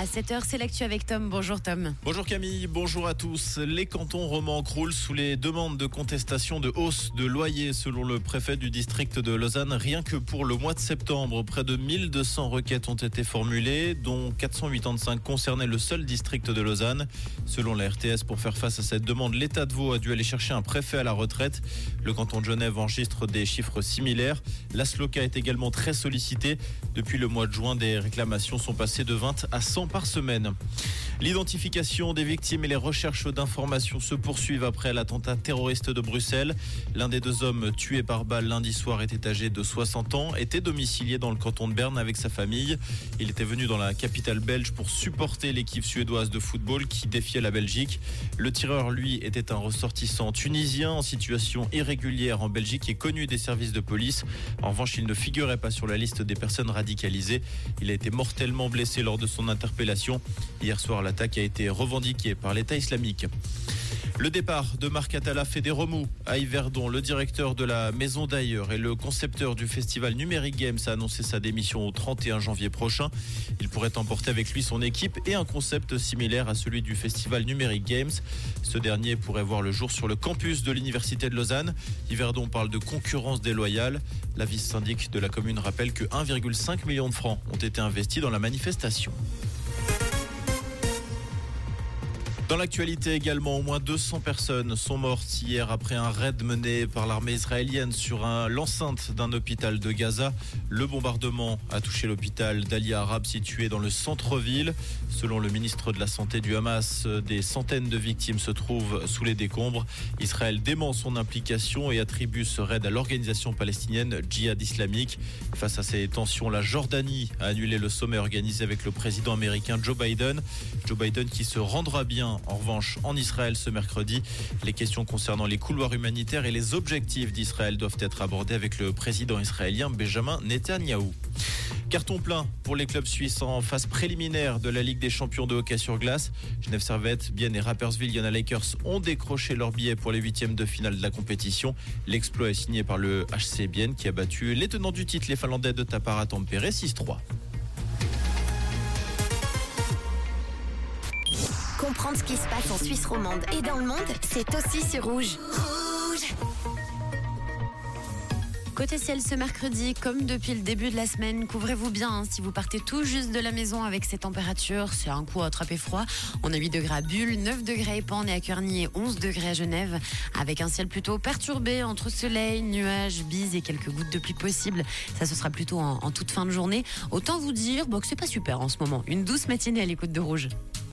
À 7h, c'est l'actu avec Tom. Bonjour Tom. Bonjour Camille, bonjour à tous. Les cantons romans croulent sous les demandes de contestation de hausse de loyer selon le préfet du district de Lausanne. Rien que pour le mois de septembre, près de 1200 requêtes ont été formulées, dont 485 concernaient le seul district de Lausanne. Selon la RTS, pour faire face à cette demande, l'État de Vaud a dû aller chercher un préfet à la retraite. Le canton de Genève enregistre des chiffres similaires. La SLOCA est également très sollicitée. Depuis le mois de juin, des réclamations sont passées de 20 à 100 par semaine. L'identification des victimes et les recherches d'informations se poursuivent après l'attentat terroriste de Bruxelles. L'un des deux hommes tués par balle lundi soir était âgé de 60 ans, était domicilié dans le canton de Berne avec sa famille. Il était venu dans la capitale belge pour supporter l'équipe suédoise de football qui défiait la Belgique. Le tireur, lui, était un ressortissant tunisien en situation irrégulière en Belgique et connu des services de police. En revanche, il ne figurait pas sur la liste des personnes radicalisées. Il a été mortellement blessé lors de son interpellation. Hier soir, l'attaque a été revendiquée par l'État islamique. Le départ de Marc Atala fait des remous à Yverdon. Le directeur de la Maison d'ailleurs et le concepteur du festival Numérique Games a annoncé sa démission au 31 janvier prochain. Il pourrait emporter avec lui son équipe et un concept similaire à celui du festival Numérique Games. Ce dernier pourrait voir le jour sur le campus de l'Université de Lausanne. Yverdon parle de concurrence déloyale. La vice-syndic de la commune rappelle que 1,5 million de francs ont été investis dans la manifestation. Dans l'actualité également, au moins 200 personnes sont mortes hier après un raid mené par l'armée israélienne sur l'enceinte d'un hôpital de Gaza. Le bombardement a touché l'hôpital d'Ali Arab situé dans le centre-ville. Selon le ministre de la Santé du Hamas, des centaines de victimes se trouvent sous les décombres. Israël dément son implication et attribue ce raid à l'organisation palestinienne Djihad islamique. Face à ces tensions, la Jordanie a annulé le sommet organisé avec le président américain Joe Biden. Joe Biden qui se rendra bien en revanche en Israël ce mercredi. Les questions concernant les couloirs humanitaires et les objectifs d'Israël doivent être abordées avec le président israélien Benjamin Netanyahou. Carton plein pour les clubs suisses en phase préliminaire de la Ligue des champions de hockey sur glace. Genève Servette, Bienne et Rappersville Yana Lakers ont décroché leur billet pour les huitièmes de finale de la compétition. L'exploit est signé par le HC Bienne qui a battu les tenants du titre, les Finlandais de Tapara Tampere 6-3. Comprendre ce qui se passe en Suisse romande et dans le monde, c'est aussi sur Rouge. Rouge Côté ciel ce mercredi, comme depuis le début de la semaine, couvrez-vous bien hein, si vous partez tout juste de la maison avec ces températures. C'est un coup à attraper froid. On a 8 degrés à Bulle, 9 degrés à Épan et à Cuerny et 11 degrés à Genève. Avec un ciel plutôt perturbé entre soleil, nuages, bises et quelques gouttes de pluie possibles. Ça, ce sera plutôt en, en toute fin de journée. Autant vous dire bon, que c'est pas super en ce moment. Une douce matinée à l'écoute de Rouge.